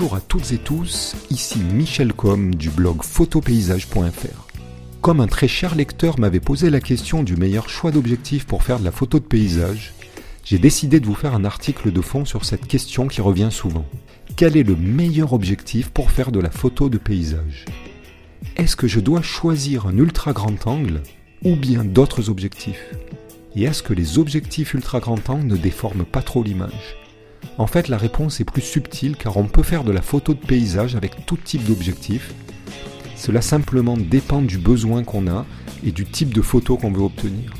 Bonjour à toutes et tous, ici Michel Com du blog photopaysage.fr. Comme un très cher lecteur m'avait posé la question du meilleur choix d'objectif pour faire de la photo de paysage, j'ai décidé de vous faire un article de fond sur cette question qui revient souvent. Quel est le meilleur objectif pour faire de la photo de paysage? Est-ce que je dois choisir un ultra grand angle ou bien d'autres objectifs? Et est-ce que les objectifs ultra grand angle ne déforment pas trop l'image? En fait, la réponse est plus subtile car on peut faire de la photo de paysage avec tout type d'objectif. Cela simplement dépend du besoin qu'on a et du type de photo qu'on veut obtenir.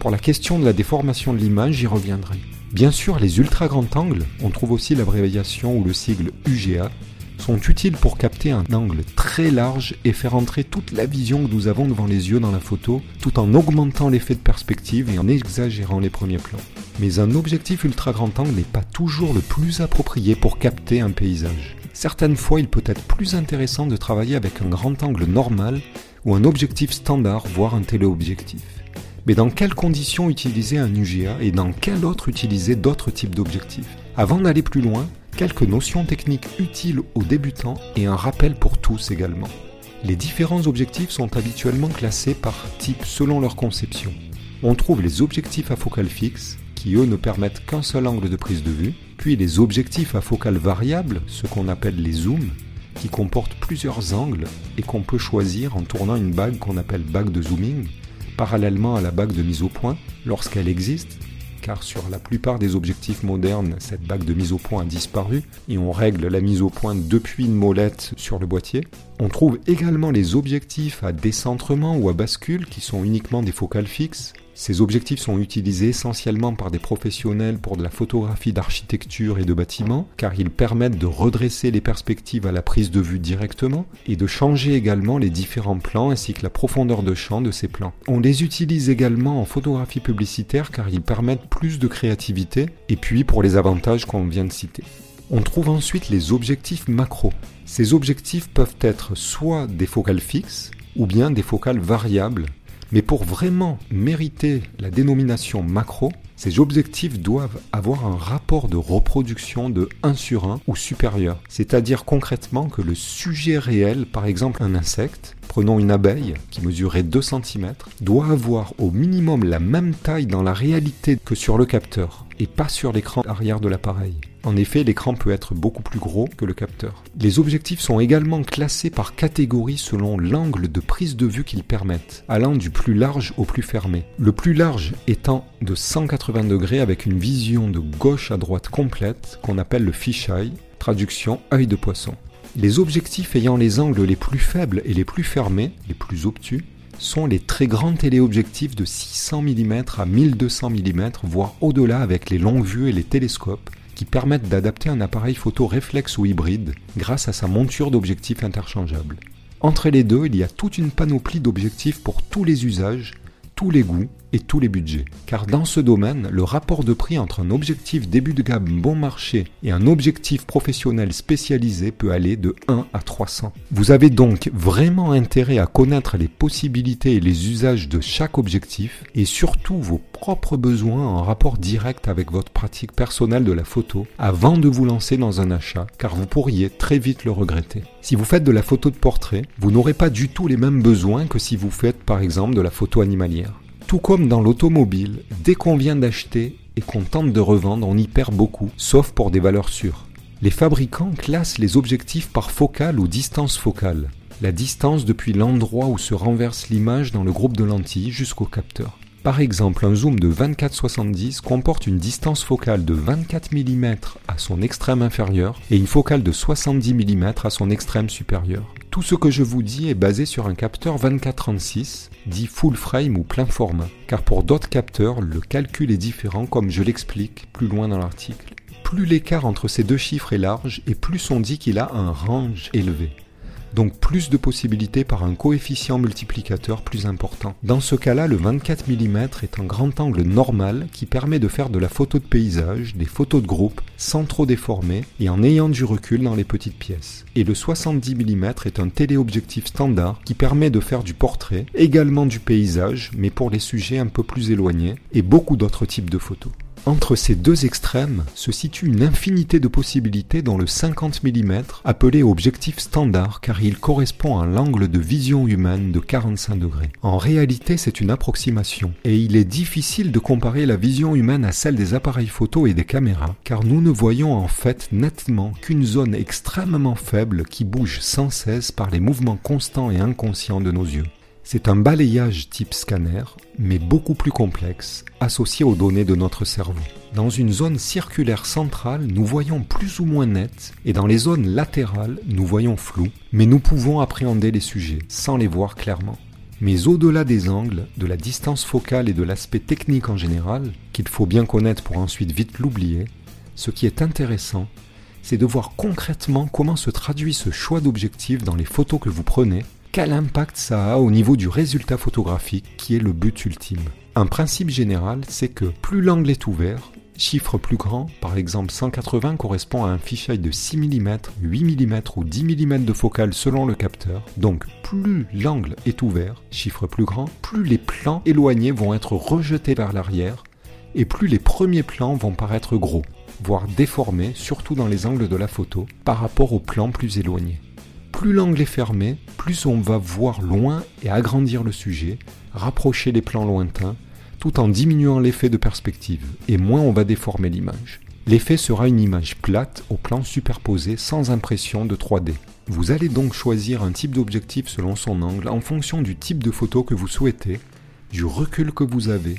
Pour la question de la déformation de l'image, j'y reviendrai. Bien sûr, les ultra grands angles, on trouve aussi l'abréviation ou le sigle UGA, sont utiles pour capter un angle très large et faire entrer toute la vision que nous avons devant les yeux dans la photo, tout en augmentant l'effet de perspective et en exagérant les premiers plans. Mais un objectif ultra grand angle n'est pas toujours le plus approprié pour capter un paysage. Certaines fois, il peut être plus intéressant de travailler avec un grand angle normal ou un objectif standard, voire un téléobjectif. Mais dans quelles conditions utiliser un UGA et dans quel autre utiliser d'autres types d'objectifs? Avant d'aller plus loin, quelques notions techniques utiles aux débutants et un rappel pour tous également. Les différents objectifs sont habituellement classés par type selon leur conception. On trouve les objectifs à focale fixe, qui eux ne permettent qu'un seul angle de prise de vue, puis les objectifs à focale variable, ce qu'on appelle les zooms, qui comportent plusieurs angles et qu'on peut choisir en tournant une bague qu'on appelle bague de zooming, parallèlement à la bague de mise au point, lorsqu'elle existe, car sur la plupart des objectifs modernes, cette bague de mise au point a disparu et on règle la mise au point depuis une molette sur le boîtier. On trouve également les objectifs à décentrement ou à bascule qui sont uniquement des focales fixes, ces objectifs sont utilisés essentiellement par des professionnels pour de la photographie d'architecture et de bâtiments, car ils permettent de redresser les perspectives à la prise de vue directement et de changer également les différents plans ainsi que la profondeur de champ de ces plans. On les utilise également en photographie publicitaire car ils permettent plus de créativité et puis pour les avantages qu'on vient de citer. On trouve ensuite les objectifs macro. Ces objectifs peuvent être soit des focales fixes ou bien des focales variables mais pour vraiment mériter la dénomination macro, ces objectifs doivent avoir un rapport de reproduction de 1 sur 1 ou supérieur. C'est-à-dire concrètement que le sujet réel, par exemple un insecte, prenons une abeille qui mesurait 2 cm, doit avoir au minimum la même taille dans la réalité que sur le capteur et pas sur l'écran arrière de l'appareil. En effet, l'écran peut être beaucoup plus gros que le capteur. Les objectifs sont également classés par catégorie selon l'angle de prise de vue qu'ils permettent, allant du plus large au plus fermé. Le plus large étant de 180 degrés avec une vision de gauche à droite complète qu'on appelle le fisheye, traduction œil de poisson. Les objectifs ayant les angles les plus faibles et les plus fermés, les plus obtus, sont les très grands téléobjectifs de 600 mm à 1200 mm, voire au-delà avec les longues vues et les télescopes, qui permettent d'adapter un appareil photo réflexe ou hybride grâce à sa monture d'objectifs interchangeables. Entre les deux, il y a toute une panoplie d'objectifs pour tous les usages, tous les goûts et tous les budgets. Car dans ce domaine, le rapport de prix entre un objectif début de gamme bon marché et un objectif professionnel spécialisé peut aller de 1 à 300. Vous avez donc vraiment intérêt à connaître les possibilités et les usages de chaque objectif et surtout vos propres besoins en rapport direct avec votre pratique personnelle de la photo avant de vous lancer dans un achat car vous pourriez très vite le regretter. Si vous faites de la photo de portrait, vous n'aurez pas du tout les mêmes besoins que si vous faites par exemple de la photo animalière. Tout comme dans l'automobile, dès qu'on vient d'acheter et qu'on tente de revendre, on y perd beaucoup, sauf pour des valeurs sûres. Les fabricants classent les objectifs par focale ou distance focale, la distance depuis l'endroit où se renverse l'image dans le groupe de lentilles jusqu'au capteur. Par exemple, un zoom de 24-70 comporte une distance focale de 24 mm à son extrême inférieur et une focale de 70 mm à son extrême supérieur. Tout ce que je vous dis est basé sur un capteur 24-36, dit full frame ou plein format, car pour d'autres capteurs, le calcul est différent comme je l'explique plus loin dans l'article. Plus l'écart entre ces deux chiffres est large et plus on dit qu'il a un range élevé donc plus de possibilités par un coefficient multiplicateur plus important. Dans ce cas-là, le 24 mm est un grand angle normal qui permet de faire de la photo de paysage, des photos de groupe, sans trop déformer et en ayant du recul dans les petites pièces. Et le 70 mm est un téléobjectif standard qui permet de faire du portrait, également du paysage, mais pour les sujets un peu plus éloignés, et beaucoup d'autres types de photos. Entre ces deux extrêmes se situe une infinité de possibilités dans le 50 mm appelé objectif standard car il correspond à l'angle de vision humaine de 45 degrés. En réalité c'est une approximation et il est difficile de comparer la vision humaine à celle des appareils photo et des caméras car nous ne voyons en fait nettement qu'une zone extrêmement faible qui bouge sans cesse par les mouvements constants et inconscients de nos yeux. C'est un balayage type scanner, mais beaucoup plus complexe, associé aux données de notre cerveau. Dans une zone circulaire centrale, nous voyons plus ou moins net, et dans les zones latérales, nous voyons flou, mais nous pouvons appréhender les sujets sans les voir clairement. Mais au-delà des angles, de la distance focale et de l'aspect technique en général, qu'il faut bien connaître pour ensuite vite l'oublier, ce qui est intéressant, c'est de voir concrètement comment se traduit ce choix d'objectif dans les photos que vous prenez quel impact ça a au niveau du résultat photographique qui est le but ultime? Un principe général, c'est que plus l'angle est ouvert, chiffre plus grand, par exemple 180 correspond à un fisheye de 6 mm, 8 mm ou 10 mm de focale selon le capteur. Donc plus l'angle est ouvert, chiffre plus grand, plus les plans éloignés vont être rejetés vers l'arrière et plus les premiers plans vont paraître gros, voire déformés, surtout dans les angles de la photo, par rapport aux plans plus éloignés plus l'angle est fermé, plus on va voir loin et agrandir le sujet, rapprocher les plans lointains, tout en diminuant l'effet de perspective, et moins on va déformer l'image. L'effet sera une image plate au plan superposé sans impression de 3D. Vous allez donc choisir un type d'objectif selon son angle en fonction du type de photo que vous souhaitez, du recul que vous avez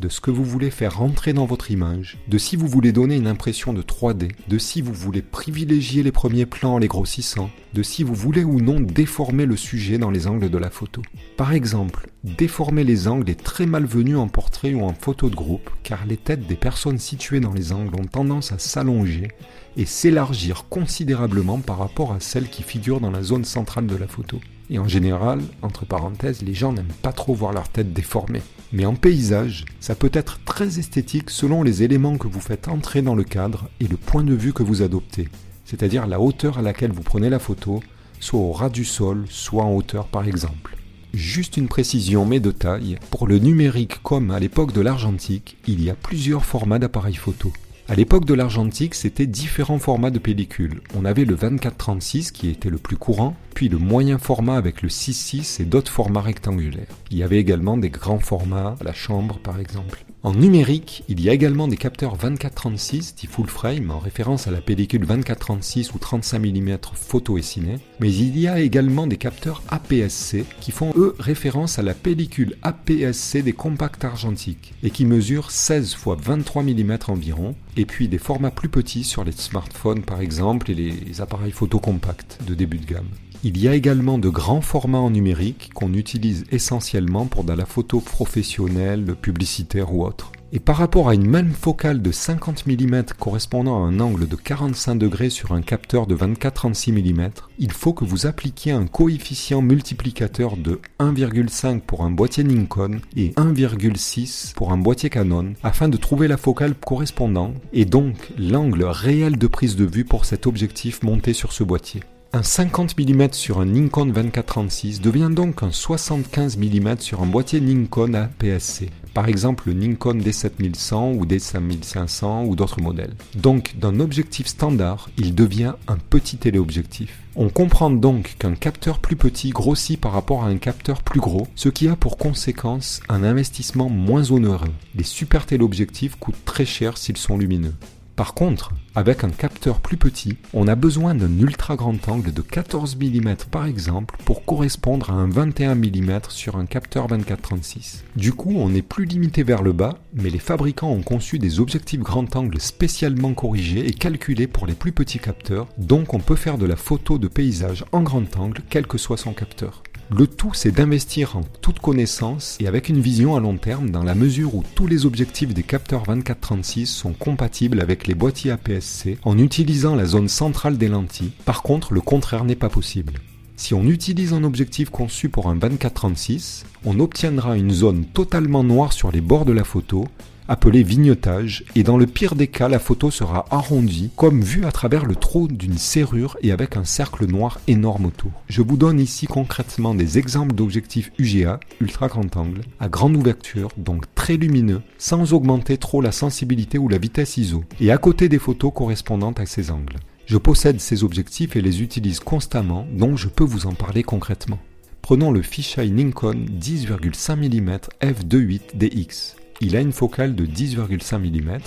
de ce que vous voulez faire rentrer dans votre image, de si vous voulez donner une impression de 3D, de si vous voulez privilégier les premiers plans en les grossissant, de si vous voulez ou non déformer le sujet dans les angles de la photo. Par exemple, déformer les angles est très malvenu en portrait ou en photo de groupe, car les têtes des personnes situées dans les angles ont tendance à s'allonger et s'élargir considérablement par rapport à celles qui figurent dans la zone centrale de la photo. Et en général, entre parenthèses, les gens n'aiment pas trop voir leur tête déformée. Mais en paysage, ça peut être très esthétique selon les éléments que vous faites entrer dans le cadre et le point de vue que vous adoptez, c'est-à-dire la hauteur à laquelle vous prenez la photo, soit au ras du sol, soit en hauteur par exemple. Juste une précision mais de taille, pour le numérique comme à l'époque de l'argentique, il y a plusieurs formats d'appareils photo. À l'époque de l'argentique, c'était différents formats de pellicules. On avait le 24-36 qui était le plus courant, le moyen format avec le 6-6 et d'autres formats rectangulaires. Il y avait également des grands formats, la chambre par exemple. En numérique, il y a également des capteurs 24-36 dit full frame en référence à la pellicule 24-36 ou 35 mm photo et ciné, mais il y a également des capteurs APS-C qui font eux référence à la pellicule APS-C des compacts argentiques et qui mesurent 16 x 23 mm environ, et puis des formats plus petits sur les smartphones par exemple et les appareils photo compacts de début de gamme. Il y a également de grands formats en numérique qu'on utilise essentiellement pour de la photo professionnelle, publicitaire ou autre. Et par rapport à une même focale de 50 mm correspondant à un angle de 45 degrés sur un capteur de 24-36 mm, il faut que vous appliquiez un coefficient multiplicateur de 1,5 pour un boîtier Nikon et 1,6 pour un boîtier Canon afin de trouver la focale correspondante et donc l'angle réel de prise de vue pour cet objectif monté sur ce boîtier. Un 50 mm sur un Nikon 2436 devient donc un 75 mm sur un boîtier Nikon APS-C, par exemple le Nikon D7100 ou D5500 ou d'autres modèles. Donc d'un objectif standard, il devient un petit téléobjectif. On comprend donc qu'un capteur plus petit grossit par rapport à un capteur plus gros, ce qui a pour conséquence un investissement moins onéreux. Les super téléobjectifs coûtent très cher s'ils sont lumineux. Par contre, avec un capteur plus petit, on a besoin d'un ultra grand angle de 14 mm par exemple pour correspondre à un 21 mm sur un capteur 24-36. Du coup, on est plus limité vers le bas, mais les fabricants ont conçu des objectifs grand angle spécialement corrigés et calculés pour les plus petits capteurs, donc on peut faire de la photo de paysage en grand angle quel que soit son capteur. Le tout, c'est d'investir en toute connaissance et avec une vision à long terme dans la mesure où tous les objectifs des capteurs 24-36 sont compatibles avec les boîtiers APS-C en utilisant la zone centrale des lentilles. Par contre, le contraire n'est pas possible. Si on utilise un objectif conçu pour un 24-36, on obtiendra une zone totalement noire sur les bords de la photo appelé vignettage, et dans le pire des cas, la photo sera arrondie, comme vue à travers le trou d'une serrure et avec un cercle noir énorme autour. Je vous donne ici concrètement des exemples d'objectifs UGA, ultra grand angle, à grande ouverture, donc très lumineux, sans augmenter trop la sensibilité ou la vitesse ISO, et à côté des photos correspondantes à ces angles. Je possède ces objectifs et les utilise constamment, donc je peux vous en parler concrètement. Prenons le fisheye Nikon 10,5 mm f2.8 DX. Il a une focale de 10,5 mm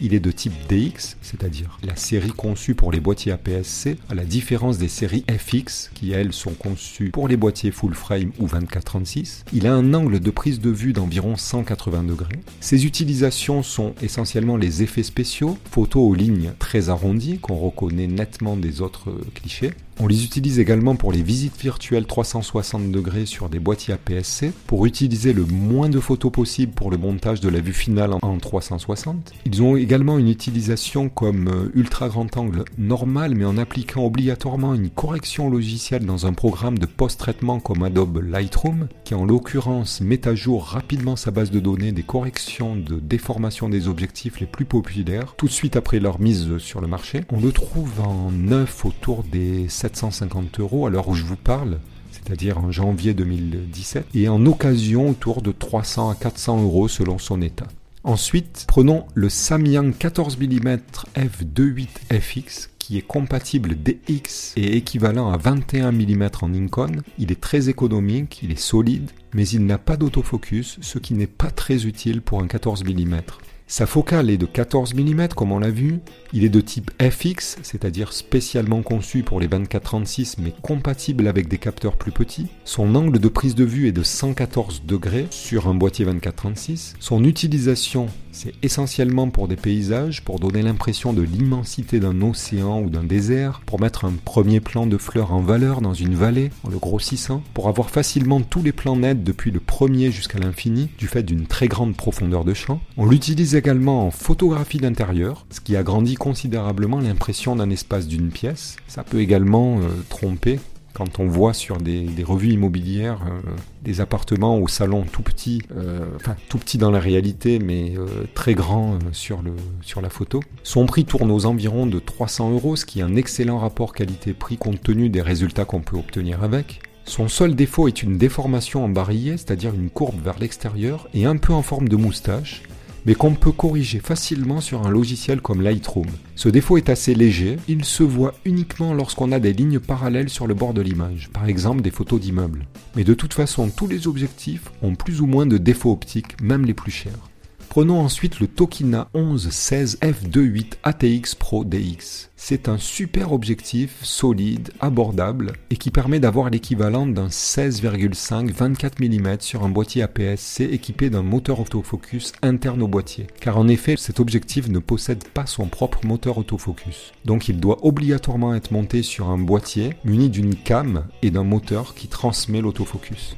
il est de type DX, c'est-à-dire la série conçue pour les boîtiers APS-C, à la différence des séries FX, qui elles sont conçues pour les boîtiers full frame ou 24-36. Il a un angle de prise de vue d'environ 180 degrés. Ses utilisations sont essentiellement les effets spéciaux, photos aux lignes très arrondies qu'on reconnaît nettement des autres clichés, on les utilise également pour les visites virtuelles 360 degrés sur des boîtiers APS-C, pour utiliser le moins de photos possible pour le montage de la vue finale en 360. Ils ont également une utilisation comme euh, ultra grand angle normal, mais en appliquant obligatoirement une correction logicielle dans un programme de post-traitement comme Adobe Lightroom, qui en l'occurrence met à jour rapidement sa base de données des corrections de déformation des objectifs les plus populaires, tout de suite après leur mise sur le marché. On le trouve en neuf autour des 750 euros à l'heure où je vous parle, c'est-à-dire en janvier 2017, et en occasion autour de 300 à 400 euros selon son état. Ensuite, prenons le Samyang 14 mm f2.8 FX qui est compatible DX et équivalent à 21 mm en Nikon. Il est très économique, il est solide, mais il n'a pas d'autofocus, ce qui n'est pas très utile pour un 14 mm. Sa focale est de 14 mm comme on l'a vu, il est de type FX, c'est-à-dire spécialement conçu pour les 24-36 mais compatible avec des capteurs plus petits. Son angle de prise de vue est de 114 degrés sur un boîtier 24-36. Son utilisation c'est essentiellement pour des paysages, pour donner l'impression de l'immensité d'un océan ou d'un désert, pour mettre un premier plan de fleurs en valeur dans une vallée en le grossissant, pour avoir facilement tous les plans nets depuis le premier jusqu'à l'infini du fait d'une très grande profondeur de champ. Également en photographie d'intérieur, ce qui agrandit considérablement l'impression d'un espace d'une pièce. Ça peut également euh, tromper quand on voit sur des, revues immobilières euh, des appartements au salon tout petit, euh, enfin tout petit dans la réalité, mais très grand sur, le, sur la photo. Son prix tourne aux environs de 300 euros, ce qui est un excellent rapport qualité-prix compte tenu des résultats qu'on peut obtenir avec. Son seul défaut est une déformation en barillet, c'est-à-dire une courbe vers l'extérieur et un peu en forme de moustache, mais qu'on peut corriger facilement sur un logiciel comme Lightroom. Ce défaut est assez léger, il se voit uniquement lorsqu'on a des lignes parallèles sur le bord de l'image, par exemple des photos d'immeubles. Mais de toute façon, tous les objectifs ont plus ou moins de défauts optiques, même les plus chers. Prenons ensuite le Tokina 1116 f2.8 ATX Pro DX. C'est un super objectif solide, abordable et qui permet d'avoir l'équivalent d'un 16,5 24 mm sur un boîtier APS-C équipé d'un moteur autofocus interne au boîtier. Car en effet, cet objectif ne possède pas son propre moteur autofocus. Donc il doit obligatoirement être monté sur un boîtier muni d'une cam et d'un moteur qui transmet l'autofocus.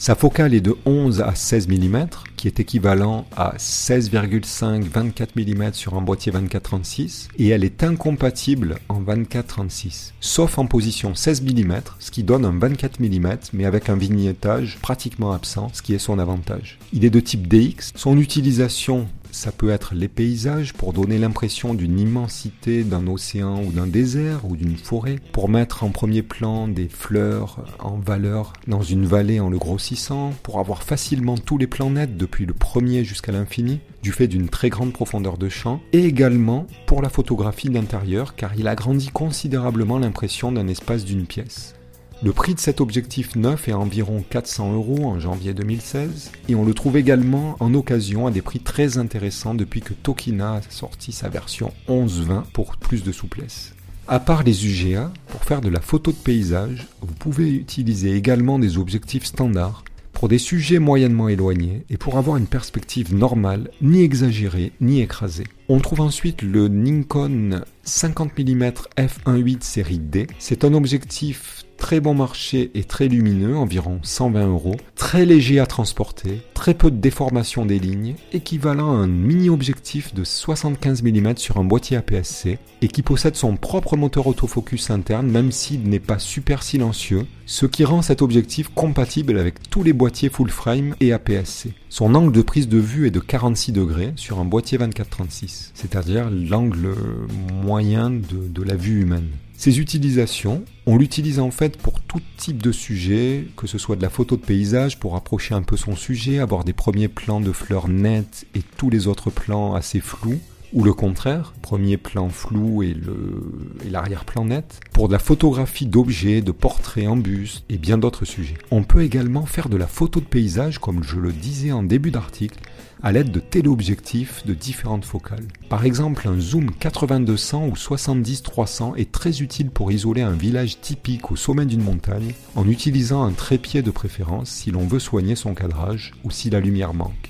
Sa focale est de 11 à 16 mm, qui est équivalent à 16,5 24 mm sur un boîtier 24-36, et elle est incompatible en 24-36, sauf en position 16 mm, ce qui donne un 24 mm, mais avec un vignettage pratiquement absent, ce qui est son avantage. Il est de type DX, son utilisation ça peut être les paysages pour donner l'impression d'une immensité d'un océan ou d'un désert ou d'une forêt, pour mettre en premier plan des fleurs en valeur dans une vallée en le grossissant, pour avoir facilement tous les plans nets depuis le premier jusqu'à l'infini, du fait d'une très grande profondeur de champ, et également pour la photographie d'intérieur car il agrandit considérablement l'impression d'un espace d'une pièce. Le prix de cet objectif neuf est environ 400 euros en janvier 2016 et on le trouve également en occasion à des prix très intéressants depuis que Tokina a sorti sa version 11-20 pour plus de souplesse. À part les UGA, pour faire de la photo de paysage, vous pouvez utiliser également des objectifs standards pour des sujets moyennement éloignés et pour avoir une perspective normale, ni exagérée, ni écrasée. On trouve ensuite le Nikon 50 mm f1.8 série D. C'est un objectif très bon marché et très lumineux, environ 120 euros, très léger à transporter, très peu de déformation des lignes, équivalent à un mini-objectif de 75 mm sur un boîtier APS-C et qui possède son propre moteur autofocus interne même s'il n'est pas super silencieux, ce qui rend cet objectif compatible avec tous les boîtiers full frame et APS-C. Son angle de prise de vue est de 46 degrés sur un boîtier 24-36, c'est-à-dire l'angle moyen de, de la vue humaine. Ces utilisations, on l'utilise en fait pour tout type de sujet, que ce soit de la photo de paysage pour approcher un peu son sujet, avoir des premiers plans de fleurs nettes et tous les autres plans assez flous, ou le contraire, premier plan flou et l'arrière-plan net, pour de la photographie d'objets, de portraits en buste et bien d'autres sujets. On peut également faire de la photo de paysage, comme je le disais en début d'article, à l'aide de téléobjectifs de différentes focales. Par exemple, un zoom 8200 ou 70-300 est très utile pour isoler un village typique au sommet d'une montagne en utilisant un trépied de préférence si l'on veut soigner son cadrage ou si la lumière manque.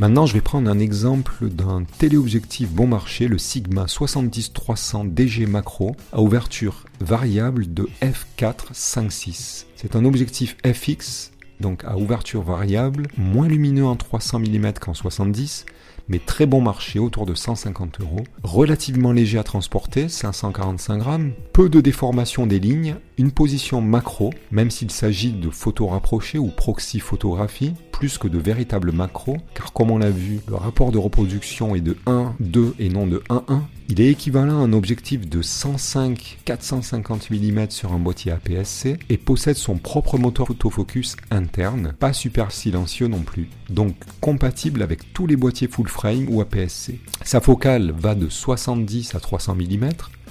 Maintenant, je vais prendre un exemple d'un téléobjectif bon marché, le Sigma 70-300 DG Macro, à ouverture variable de f4.5.6. C'est un objectif FX donc à ouverture variable, moins lumineux en 300 mm qu'en 70, mais très bon marché autour de 150 euros, relativement léger à transporter, 545 grammes, peu de déformation des lignes, une position macro, même s'il s'agit de photos rapprochées ou proxy photographie, plus que de véritables macro, car comme on l'a vu, le rapport de reproduction est de 1, 2 et non de 1, 1. Il est équivalent à un objectif de 105-450 mm sur un boîtier APS-C et possède son propre moteur autofocus interne, pas super silencieux non plus, donc compatible avec tous les boîtiers full frame ou APS-C. Sa focale va de 70 à 300 mm,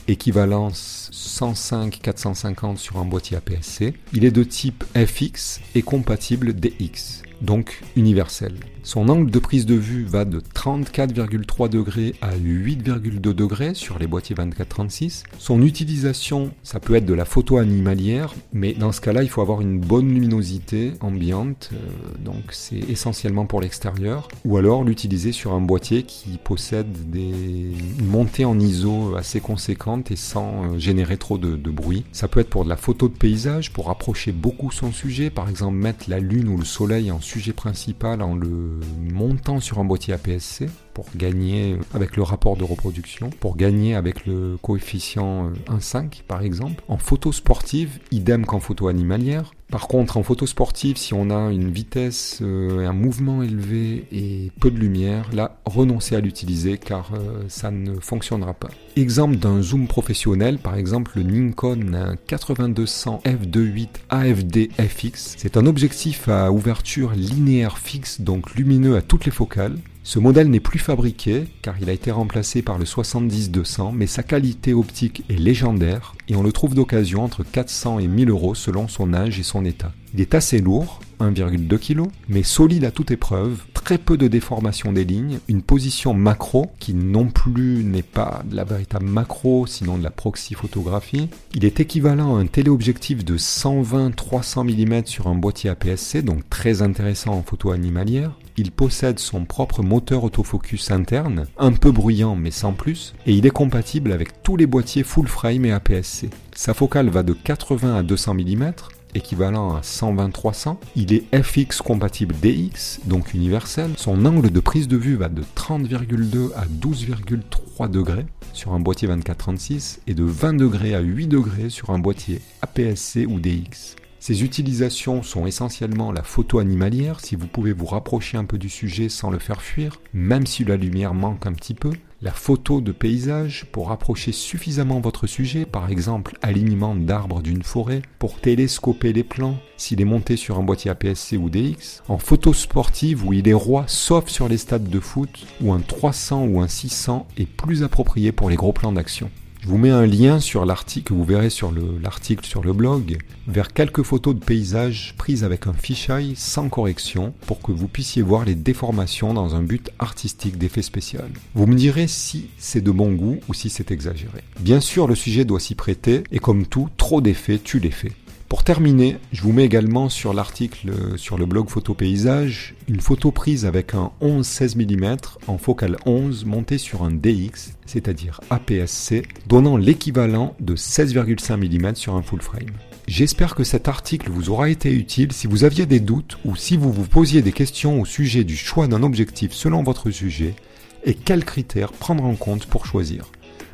équivalence 105-450 sur un boîtier APS-C. Il est de type FX et compatible DX donc universel. Son angle de prise de vue va de 34,3 degrés à 8,2 degrés sur les boîtiers 24-36. Son utilisation, ça peut être de la photo animalière, mais dans ce cas-là, il faut avoir une bonne luminosité ambiante, euh, donc c'est essentiellement pour l'extérieur, ou alors l'utiliser sur un boîtier qui possède des montées en ISO assez conséquentes et sans euh, générer trop de, de bruit. Ça peut être pour de la photo de paysage, pour approcher beaucoup son sujet, par exemple mettre la lune ou le soleil en sujet principal en le montant sur un boîtier APS-C pour gagner avec le rapport de reproduction, pour gagner avec le coefficient 1,5 euh, par exemple. En photo sportive, idem qu'en photo animalière. Par contre, en photo sportive, si on a une vitesse euh, un mouvement élevé et peu de lumière, là, renoncez à l'utiliser car euh, ça ne fonctionnera pas. Exemple d'un zoom professionnel, par exemple le Nikon 8200 f2.8 AFD FX. C'est un objectif à ouverture linéaire fixe, donc lumineux à toutes les focales. Ce modèle n'est plus fabriqué car il a été remplacé par le 70-200, mais sa qualité optique est légendaire et on le trouve d'occasion entre 400 et 1000 euros selon son âge et son état. Il est assez lourd, 1,2 kg, mais solide à toute épreuve, très peu de déformation des lignes, une position macro qui non plus n'est pas de la véritable macro, sinon de la proxy photographie. Il est équivalent à un téléobjectif de 120-300 mm sur un boîtier APS-C, donc très intéressant en photo animalière. Il possède son propre moteur autofocus interne, un peu bruyant mais sans plus, et il est compatible avec tous les boîtiers full frame et APS-C. Sa focale va de 80 à 200 mm, équivalent à 120-300. Il est FX compatible DX, donc universel. Son angle de prise de vue va de 30,2 à 12,3 degrés sur un boîtier 24-36 et de 20 degrés à 8 degrés sur un boîtier APS-C ou DX. Ces utilisations sont essentiellement la photo animalière, si vous pouvez vous rapprocher un peu du sujet sans le faire fuir, même si la lumière manque un petit peu, la photo de paysage pour rapprocher suffisamment votre sujet, par exemple alignement d'arbres d'une forêt, pour télescoper les plans s'il est monté sur un boîtier APS-C ou DX, en photo sportive où il est roi sauf sur les stades de foot, où un 300 ou un 600 est plus approprié pour les gros plans d'action. Je vous mets un lien sur l'article, vous verrez sur l'article sur le blog, vers quelques photos de paysages prises avec un fisheye sans correction pour que vous puissiez voir les déformations dans un but artistique d'effet spécial. Vous me direz si c'est de bon goût ou si c'est exagéré. Bien sûr, le sujet doit s'y prêter et comme tout, trop d'effets tue l'effet. Pour terminer, je vous mets également sur l'article sur le blog Photo Paysage une photo prise avec un 11-16 mm en focale 11 monté sur un DX, c'est-à-dire APS-C, donnant l'équivalent de 16,5 mm sur un full frame. J'espère que cet article vous aura été utile si vous aviez des doutes ou si vous vous posiez des questions au sujet du choix d'un objectif selon votre sujet et quels critères prendre en compte pour choisir.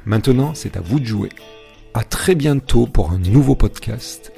Maintenant, c'est à vous de jouer. À très bientôt pour un nouveau podcast